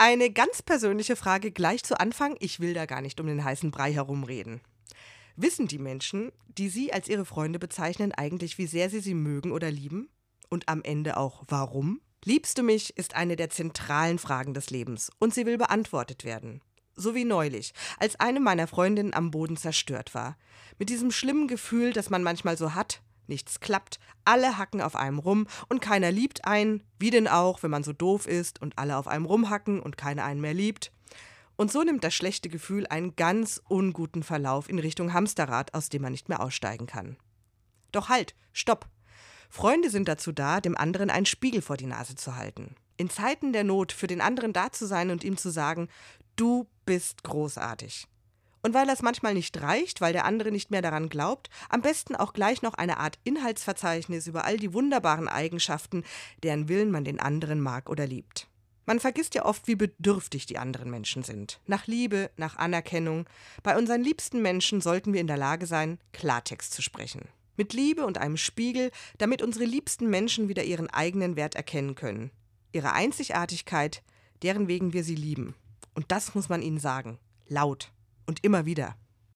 Eine ganz persönliche Frage gleich zu Anfang. Ich will da gar nicht um den heißen Brei herumreden. Wissen die Menschen, die Sie als Ihre Freunde bezeichnen, eigentlich, wie sehr Sie sie mögen oder lieben? Und am Ende auch warum? Liebst du mich ist eine der zentralen Fragen des Lebens und sie will beantwortet werden. So wie neulich, als eine meiner Freundinnen am Boden zerstört war. Mit diesem schlimmen Gefühl, das man manchmal so hat, nichts klappt, alle hacken auf einem rum und keiner liebt einen, wie denn auch, wenn man so doof ist und alle auf einem rumhacken und keiner einen mehr liebt. Und so nimmt das schlechte Gefühl einen ganz unguten Verlauf in Richtung Hamsterrad, aus dem man nicht mehr aussteigen kann. Doch halt, stopp! Freunde sind dazu da, dem anderen einen Spiegel vor die Nase zu halten. In Zeiten der Not für den anderen da zu sein und ihm zu sagen, du bist großartig. Und weil das manchmal nicht reicht, weil der andere nicht mehr daran glaubt, am besten auch gleich noch eine Art Inhaltsverzeichnis über all die wunderbaren Eigenschaften, deren Willen man den anderen mag oder liebt. Man vergisst ja oft, wie bedürftig die anderen Menschen sind. Nach Liebe, nach Anerkennung. Bei unseren liebsten Menschen sollten wir in der Lage sein, Klartext zu sprechen. Mit Liebe und einem Spiegel, damit unsere liebsten Menschen wieder ihren eigenen Wert erkennen können. Ihre Einzigartigkeit, deren wegen wir sie lieben. Und das muss man ihnen sagen. Laut und immer wieder.